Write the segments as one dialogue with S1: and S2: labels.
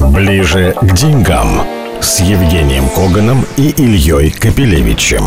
S1: Ближе к деньгам с Евгением Коганом и Ильей Капелевичем.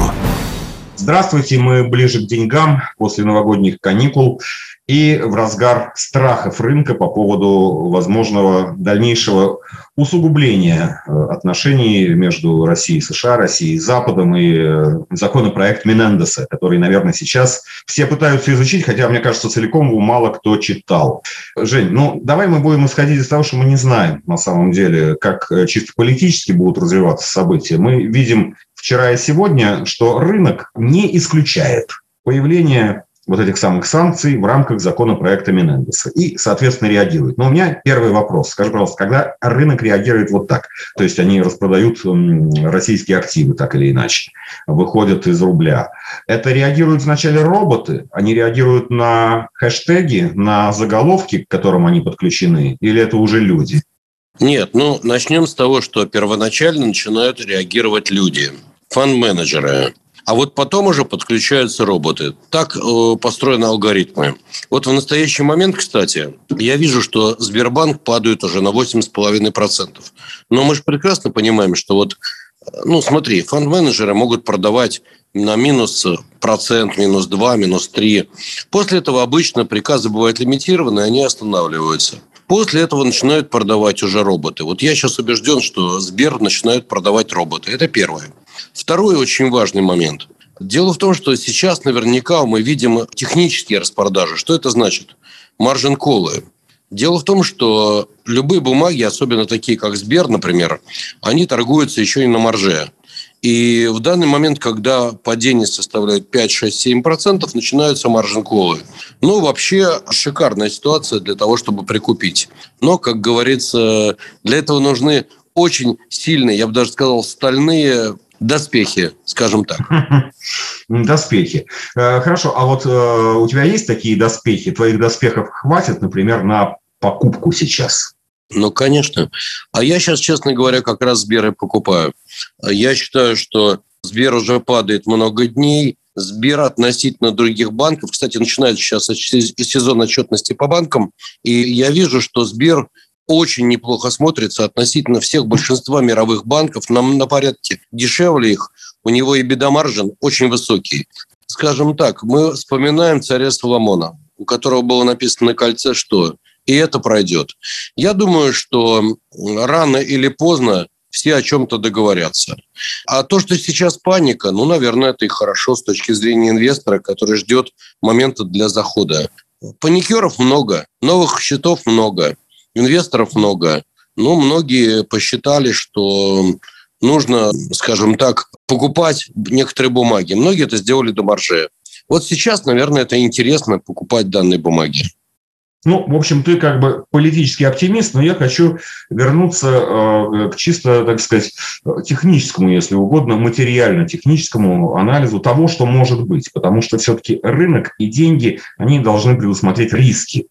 S2: Здравствуйте, мы ближе к деньгам после новогодних каникул и в разгар страхов рынка по поводу возможного дальнейшего усугубления э, отношений между Россией и США, Россией и Западом и э, законопроект Менендеса, который, наверное, сейчас все пытаются изучить, хотя, мне кажется, целиком его мало кто читал. Жень, ну давай мы будем исходить из того, что мы не знаем на самом деле, как э, чисто политически будут развиваться события. Мы видим вчера и сегодня, что рынок не исключает появление вот этих самых санкций в рамках законопроекта Менендеса и, соответственно, реагирует. Но у меня первый вопрос. Скажи, пожалуйста, когда рынок реагирует вот так, то есть они распродают российские активы так или иначе, выходят из рубля, это реагируют вначале роботы, они реагируют на хэштеги, на заголовки, к которым они подключены, или это уже люди?
S3: Нет, ну начнем с того, что первоначально начинают реагировать люди, фан-менеджеры, а вот потом уже подключаются роботы. Так э, построены алгоритмы. Вот в настоящий момент, кстати, я вижу, что Сбербанк падает уже на 8,5%. Но мы же прекрасно понимаем, что вот, ну смотри, фонд-менеджеры могут продавать на минус процент, минус 2, минус 3. После этого обычно приказы бывают лимитированы, они останавливаются. После этого начинают продавать уже роботы. Вот я сейчас убежден, что Сбер начинает продавать роботы. Это первое. Второй очень важный момент. Дело в том, что сейчас наверняка мы видим технические распродажи. Что это значит? Маржин колы. Дело в том, что любые бумаги, особенно такие, как Сбер, например, они торгуются еще и на марже. И в данный момент, когда падение составляет 5, 6, 7%, начинаются маржин-колы. Ну, вообще шикарная ситуация для того, чтобы прикупить. Но, как говорится, для этого нужны очень сильные, я бы даже сказал, стальные доспехи, скажем так.
S2: Доспехи. Э, хорошо, а вот э, у тебя есть такие доспехи? Твоих доспехов хватит, например, на покупку сейчас?
S3: Ну, конечно. А я сейчас, честно говоря, как раз Сбер и покупаю. Я считаю, что Сбер уже падает много дней. Сбер относительно других банков. Кстати, начинается сейчас сезон отчетности по банкам. И я вижу, что Сбер очень неплохо смотрится относительно всех большинства мировых банков на, на порядке дешевле их. У него и бедомаржин очень высокий. Скажем так, мы вспоминаем царя Соломона, у которого было написано на кольце, что и это пройдет. Я думаю, что рано или поздно все о чем-то договорятся. А то, что сейчас паника, ну, наверное, это и хорошо с точки зрения инвестора, который ждет момента для захода. Паникеров много, новых счетов много инвесторов много. Но многие посчитали, что нужно, скажем так, покупать некоторые бумаги. Многие это сделали до марже. Вот сейчас, наверное, это интересно покупать данные бумаги.
S2: Ну, в общем, ты как бы политический оптимист, но я хочу вернуться э, к чисто, так сказать, техническому, если угодно, материально-техническому анализу того, что может быть. Потому что все-таки рынок и деньги, они должны предусмотреть риски.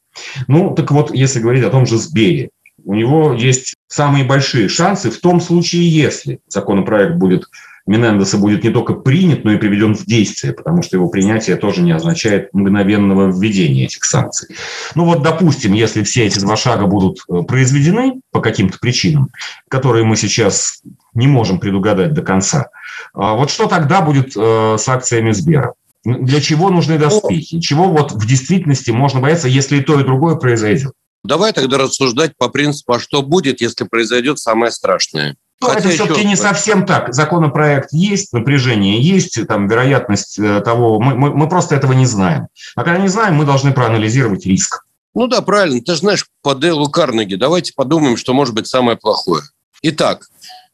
S2: Ну, так вот, если говорить о том же Сбере, у него есть самые большие шансы в том случае, если законопроект будет Менендеса будет не только принят, но и приведен в действие, потому что его принятие тоже не означает мгновенного введения этих санкций. Ну вот, допустим, если все эти два шага будут э, произведены по каким-то причинам, которые мы сейчас не можем предугадать до конца, а вот что тогда будет э, с акциями Сбера? Для чего нужны доспехи? Чего вот в действительности можно бояться, если и то, и другое произойдет?
S3: Давай тогда рассуждать по принципу, а что будет, если произойдет самое страшное.
S2: Ну, это все-таки не совсем так. Законопроект есть, напряжение есть, там вероятность э, того, мы, мы, мы просто этого не знаем. А когда не знаем, мы должны проанализировать риск.
S3: Ну да, правильно. Ты знаешь, по Дейлу Карнеги, давайте подумаем, что может быть самое плохое. Итак,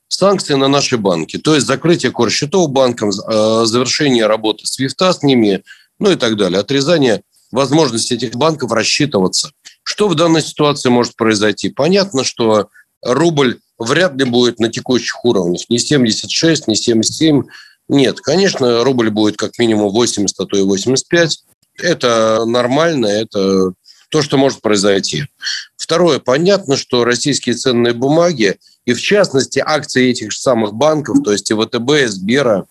S3: санкции на наши банки, то есть закрытие корсчетов банкам, э, завершение работы свифта с ними, ну и так далее, отрезание возможности этих банков рассчитываться. Что в данной ситуации может произойти? Понятно, что рубль вряд ли будет на текущих уровнях. Не 76, не 77. Нет, конечно, рубль будет как минимум 80, а то и 85. Это нормально, это то, что может произойти. Второе. Понятно, что российские ценные бумаги, и в частности акции этих же самых банков, то есть и ВТБ, Сбера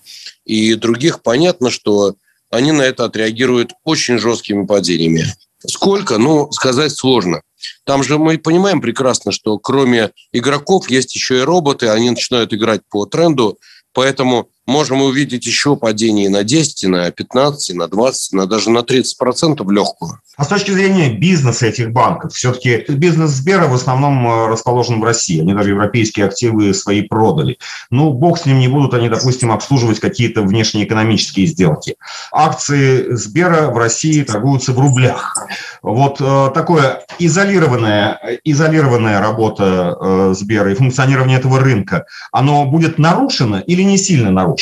S3: и других, понятно, что они на это отреагируют очень жесткими падениями. Сколько? Ну, сказать сложно. Там же мы понимаем прекрасно, что кроме игроков есть еще и роботы, они начинают играть по тренду, поэтому можем увидеть еще падение на 10, на 15, на 20, на даже на 30 процентов легкую.
S2: А с точки зрения бизнеса этих банков, все-таки бизнес Сбера в основном э, расположен в России. Они даже европейские активы свои продали. Ну, бог с ним не будут они, допустим, обслуживать какие-то внешнеэкономические сделки. Акции Сбера в России торгуются в рублях. Вот э, такое изолированная, изолированная работа э, Сбера и функционирование этого рынка, оно будет нарушено или не сильно нарушено?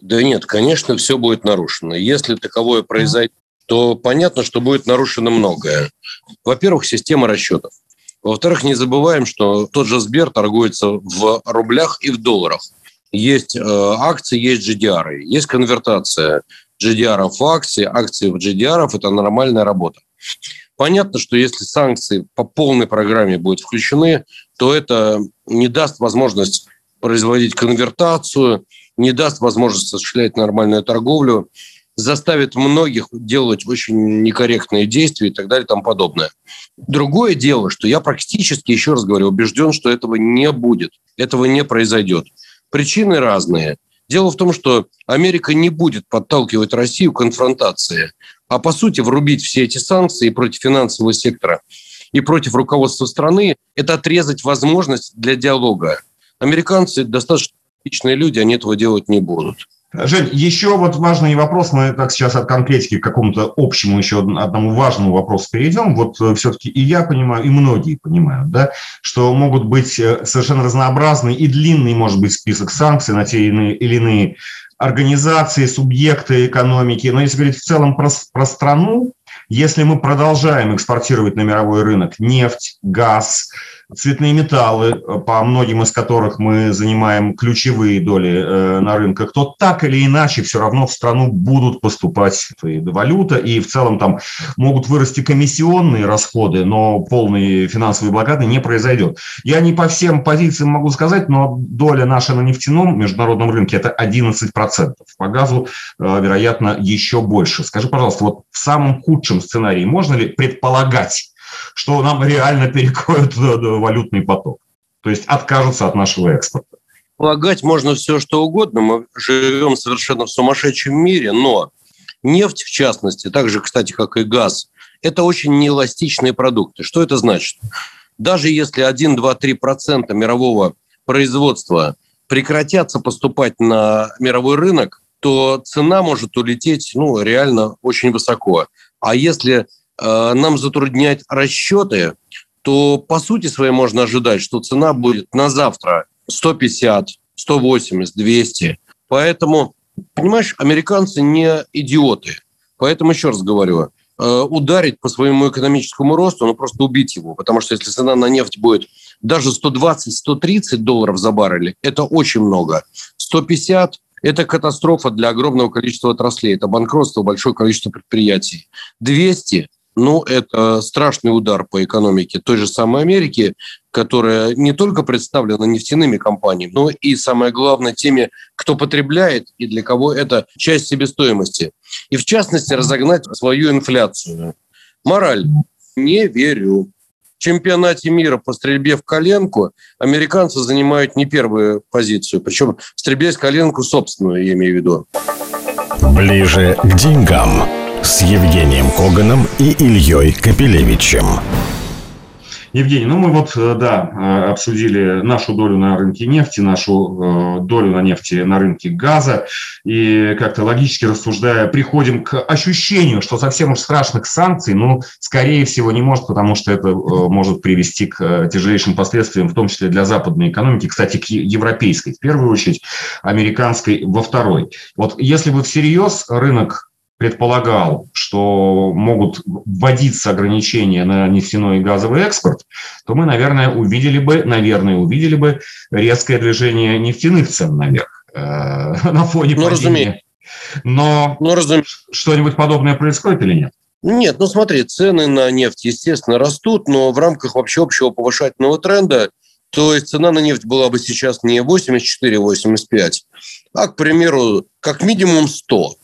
S3: Да нет, конечно, все будет нарушено. Если таковое произойдет, то понятно, что будет нарушено многое. Во-первых, система расчетов. Во-вторых, не забываем, что тот же Сбер торгуется в рублях и в долларах. Есть э, акции, есть GDR, есть конвертация GDR в акции, акции в GDR – это нормальная работа. Понятно, что если санкции по полной программе будут включены, то это не даст возможность производить конвертацию, не даст возможность осуществлять нормальную торговлю заставит многих делать очень некорректные действия и так далее и тому подобное. Другое дело, что я практически, еще раз говорю, убежден, что этого не будет, этого не произойдет. Причины разные. Дело в том, что Америка не будет подталкивать Россию к конфронтации, а по сути врубить все эти санкции против финансового сектора и против руководства страны – это отрезать возможность для диалога. Американцы достаточно личные люди, они этого делать не будут.
S2: Жень, еще вот важный вопрос, мы так сейчас от конкретики к какому-то общему еще одному важному вопросу перейдем. Вот э, все-таки и я понимаю, и многие понимают, да, что могут быть э, совершенно разнообразный и длинный, может быть, список санкций на те или иные организации, субъекты экономики. Но если говорить в целом про, про страну, если мы продолжаем экспортировать на мировой рынок нефть, газ, цветные металлы, э, по многим из которых мы занимаем ключевые доли э, на рынках, то так или иначе все равно в страну будут поступать валюта, и в целом там могут вырасти комиссионные расходы, но полной финансовой блокады не произойдет. Я не по всем позициям могу сказать, но доля наша на нефтяном международном рынке – это 11%. По газу, э, вероятно, еще больше. Скажи, пожалуйста, вот в самом худшем сценарии можно ли предполагать, что нам реально перекроют валютный поток. То есть откажутся от нашего экспорта.
S3: Полагать можно все, что угодно. Мы живем совершенно в сумасшедшем мире, но нефть, в частности, так же, кстати, как и газ, это очень неэластичные продукты. Что это значит? Даже если 1, 2, 3 процента мирового производства прекратятся поступать на мировой рынок, то цена может улететь ну, реально очень высоко. А если Э, нам затруднять расчеты, то по сути своей можно ожидать, что цена будет на завтра 150, 180, 200. Поэтому, понимаешь, американцы не идиоты. Поэтому еще раз говорю, э, ударить по своему экономическому росту, ну просто убить его. Потому что если цена на нефть будет даже 120-130 долларов за баррель, это очень много. 150 – это катастрофа для огромного количества отраслей. Это банкротство большое количество предприятий. 200 ну, это страшный удар по экономике той же самой Америки, которая не только представлена нефтяными компаниями, но и, самое главное, теми, кто потребляет и для кого это часть себестоимости. И, в частности, разогнать свою инфляцию. Мораль. Не верю. В чемпионате мира по стрельбе в коленку американцы занимают не первую позицию. Причем стрельбе в коленку собственную, я имею в виду.
S1: Ближе к деньгам с Евгением Коганом и Ильей Капелевичем.
S2: Евгений, ну мы вот, э, да, э, обсудили нашу долю на рынке нефти, нашу э, долю на нефти на рынке газа, и как-то логически рассуждая, приходим к ощущению, что совсем уж страшных санкций, ну, скорее всего, не может, потому что это может привести к тяжелейшим последствиям, в том числе для западной экономики, кстати, к европейской, в первую очередь, американской во второй. Вот если бы всерьез рынок предполагал, что могут вводиться ограничения на нефтяной и газовый экспорт, то мы, наверное, увидели бы, наверное, увидели бы резкое движение нефтяных цен наверх э, на фоне ну, падения. Но ну, разум... что-нибудь подобное происходит или нет?
S3: Нет, ну смотри, цены на нефть, естественно, растут, но в рамках вообще общего повышательного тренда, то есть цена на нефть была бы сейчас не 84-85, а, к примеру, как минимум 100.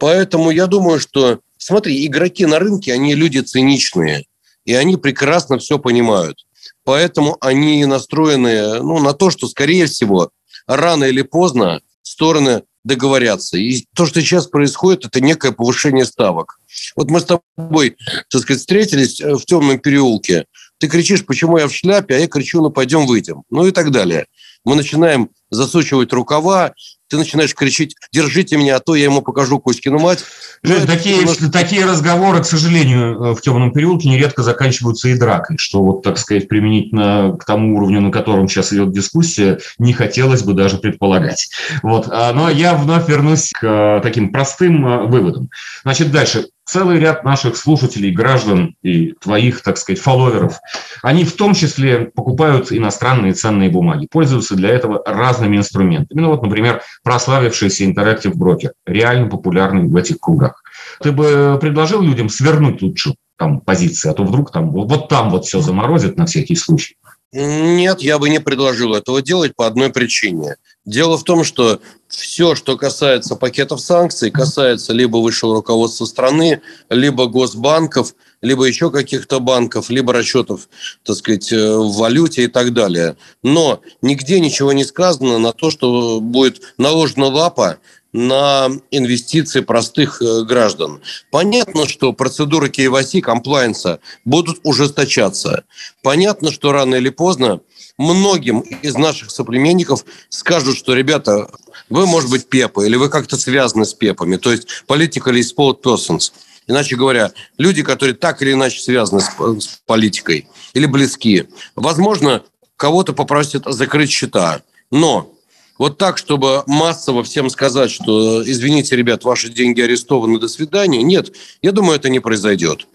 S3: Поэтому я думаю, что, смотри, игроки на рынке, они люди циничные. и они прекрасно все понимают. Поэтому они настроены ну, на то, что, скорее всего, рано или поздно стороны договорятся. И то, что сейчас происходит, это некое повышение ставок. Вот мы с тобой, так сказать, встретились в темном переулке. Ты кричишь, почему я в шляпе, а я кричу, ну пойдем выйдем. Ну и так далее. Мы начинаем засучивать рукава, ты начинаешь кричать, держите меня, а то я ему покажу Кузькину мать.
S2: Жень, ну, такие, нас... такие разговоры, к сожалению, э, в темном переулке нередко заканчиваются и дракой, что вот, так сказать, применительно к тому уровню, на котором сейчас идет дискуссия, не хотелось бы даже предполагать. Вот. А, но я вновь вернусь к э, таким простым э, выводам. Значит, дальше целый ряд наших слушателей, граждан и твоих, так сказать, фолловеров, они в том числе покупают иностранные ценные бумаги, пользуются для этого разными инструментами. Ну вот, например, прославившийся Interactive Broker, реально популярный в этих кругах. Ты бы предложил людям свернуть лучше там позиции, а то вдруг там вот там вот все заморозит на всякий случай.
S3: Нет, я бы не предложил этого делать по одной причине. Дело в том, что все, что касается пакетов санкций, касается либо высшего руководства страны, либо госбанков, либо еще каких-то банков, либо расчетов, так сказать, э, в валюте и так далее. Но нигде ничего не сказано на то, что будет наложена лапа на инвестиции простых э, граждан. Понятно, что процедуры KYC, комплайенса будут ужесточаться. Понятно, что рано или поздно многим из наших соплеменников скажут, что, ребята, вы, может быть, пепы, или вы как-то связаны с пепами, то есть politically sport persons. Иначе говоря, люди, которые так или иначе связаны с, с политикой или близкие. Возможно, кого-то попросят закрыть счета. Но вот так, чтобы массово всем сказать, что, извините, ребят, ваши деньги арестованы, до свидания, нет, я думаю, это не произойдет.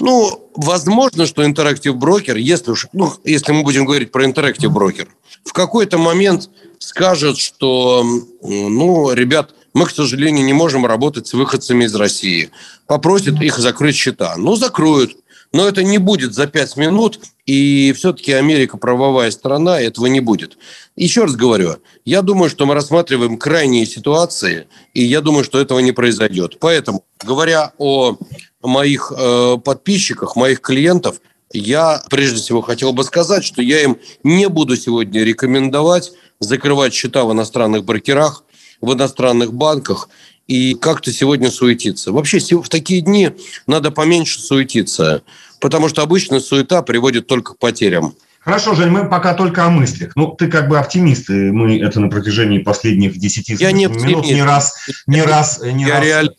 S3: Ну, возможно, что Interactive Broker, если уж, ну, если мы будем говорить про Interactive Broker, в какой-то момент скажет, что, ну, ребят, мы, к сожалению, не можем работать с выходцами из России. Попросит их закрыть счета. Ну, закроют. Но это не будет за пять минут, и все-таки Америка правовая страна, этого не будет. Еще раз говорю, я думаю, что мы рассматриваем крайние ситуации, и я думаю, что этого не произойдет. Поэтому, говоря о моих э, подписчиках, моих клиентов, я прежде всего хотел бы сказать, что я им не буду сегодня рекомендовать закрывать счета в иностранных брокерах, в иностранных банках и как-то сегодня суетиться. Вообще в такие дни надо поменьше суетиться, потому что обычно суета приводит только к потерям.
S2: Хорошо, Жень, мы пока только о мыслях. Ну, ты как бы оптимист, и мы это на протяжении последних 10
S3: Я не
S2: минут не раз, не раз, не
S3: я
S2: раз
S3: реально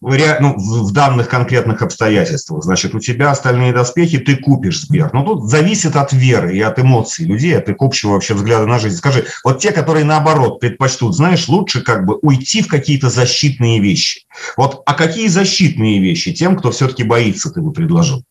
S2: ну, в данных конкретных обстоятельствах. Значит, у тебя остальные доспехи, ты купишь Сбер. Но тут зависит от веры и от эмоций людей, от их общего вообще взгляда на жизнь. Скажи, вот те, которые наоборот предпочтут, знаешь, лучше как бы уйти в какие-то защитные вещи. Вот, а какие защитные вещи тем, кто все-таки боится, ты бы предложил?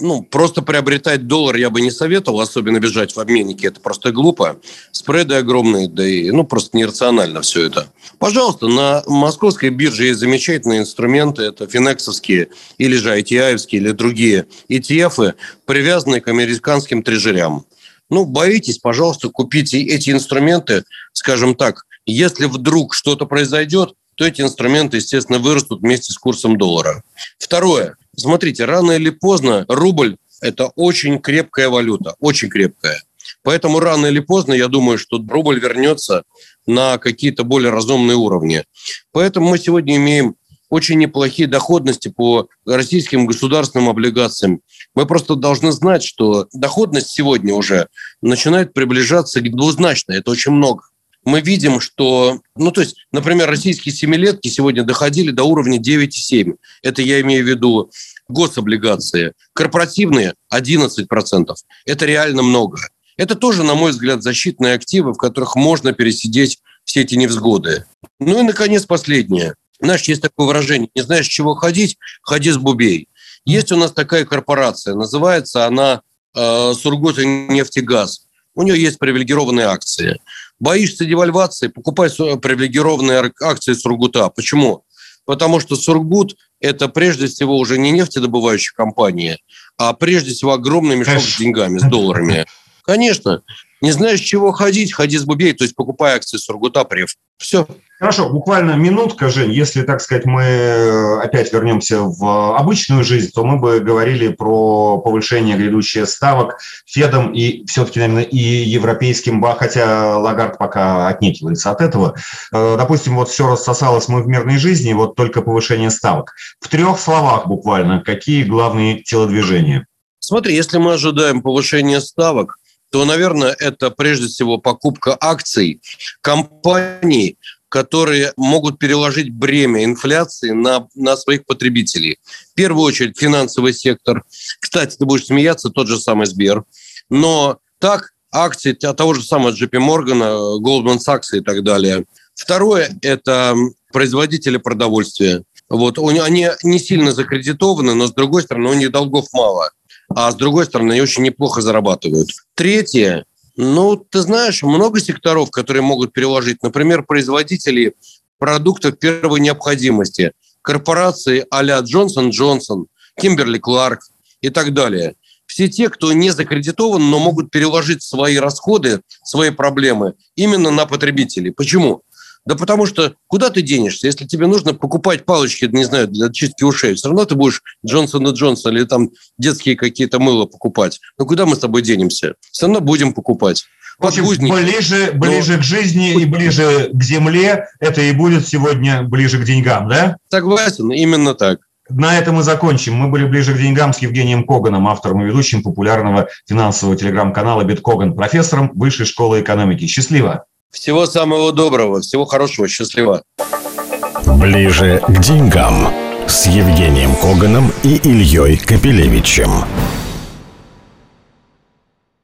S3: Ну, просто приобретать доллар я бы не советовал, особенно бежать в обменнике, это просто глупо. Спреды огромные, да и, ну, просто нерационально все это. Пожалуйста, на московской бирже есть замечательные инструменты, это финексовские или же ITI, или другие ETF, привязанные к американским трежерям. Ну, боитесь, пожалуйста, купите эти инструменты, скажем так, если вдруг что-то произойдет, то эти инструменты, естественно, вырастут вместе с курсом доллара. Второе. Смотрите, рано или поздно рубль – это очень крепкая валюта, очень крепкая. Поэтому рано или поздно, я думаю, что рубль вернется на какие-то более разумные уровни. Поэтому мы сегодня имеем очень неплохие доходности по российским государственным облигациям. Мы просто должны знать, что доходность сегодня уже начинает приближаться к двузначной. Это очень много мы видим, что, ну, то есть, например, российские семилетки сегодня доходили до уровня 9,7. Это я имею в виду гособлигации. Корпоративные 11%. Это реально много. Это тоже, на мой взгляд, защитные активы, в которых можно пересидеть все эти невзгоды. Ну и, наконец, последнее. Знаешь, есть такое выражение, не знаешь, чего ходить, ходи с бубей. Есть у нас такая корпорация, называется она э, Сургутнефтегаз. У нее есть привилегированные акции. Боишься девальвации, покупай привилегированные акции Сургута. Почему? Потому что Сургут – это прежде всего уже не нефтедобывающая компания, а прежде всего огромный мешок с деньгами, с долларами. Конечно. Не знаешь, чего ходить, ходи с бубей, то есть покупай акции Сургута, Прев. Все.
S2: Хорошо, буквально минутка, Жень. Если, так сказать, мы э, опять вернемся в обычную жизнь, то мы бы говорили про повышение грядущее ставок Федом и все-таки, наверное, и европейским, хотя Лагард пока отнекивается от этого. Э, допустим, вот все рассосалось мы в мирной жизни, вот только повышение ставок. В трех словах буквально, какие главные телодвижения?
S3: Смотри, если мы ожидаем повышения ставок, то, наверное, это прежде всего покупка акций компаний, которые могут переложить бремя инфляции на, на своих потребителей. В первую очередь финансовый сектор. Кстати, ты будешь смеяться, тот же самый Сбер. Но так акции того же самого JP Morgan, Goldman Sachs и так далее. Второе – это производители продовольствия. Вот, они не сильно закредитованы, но, с другой стороны, у них долгов мало. А с другой стороны, они очень неплохо зарабатывают. Третье ну, ты знаешь, много секторов, которые могут переложить. Например, производители продуктов первой необходимости. Корпорации а-ля Джонсон Джонсон, Кимберли Кларк и так далее. Все те, кто не закредитован, но могут переложить свои расходы, свои проблемы именно на потребителей. Почему? Да потому что куда ты денешься? Если тебе нужно покупать палочки, не знаю, для чистки ушей, все равно ты будешь Джонсон и Джонсон или там детские какие-то мыло покупать. Но куда мы с тобой денемся? Все равно будем покупать.
S2: В общем, ближе, ближе Но... к жизни и ближе к земле это и будет сегодня ближе к деньгам, да?
S3: Согласен, именно так.
S2: На этом мы закончим. Мы были ближе к деньгам с Евгением Коганом, автором и ведущим популярного финансового телеграм-канала «Биткоган», профессором Высшей школы экономики. Счастливо!
S3: Всего самого доброго, всего хорошего, счастливо.
S1: Ближе к деньгам с Евгением Коганом и Ильей Капелевичем.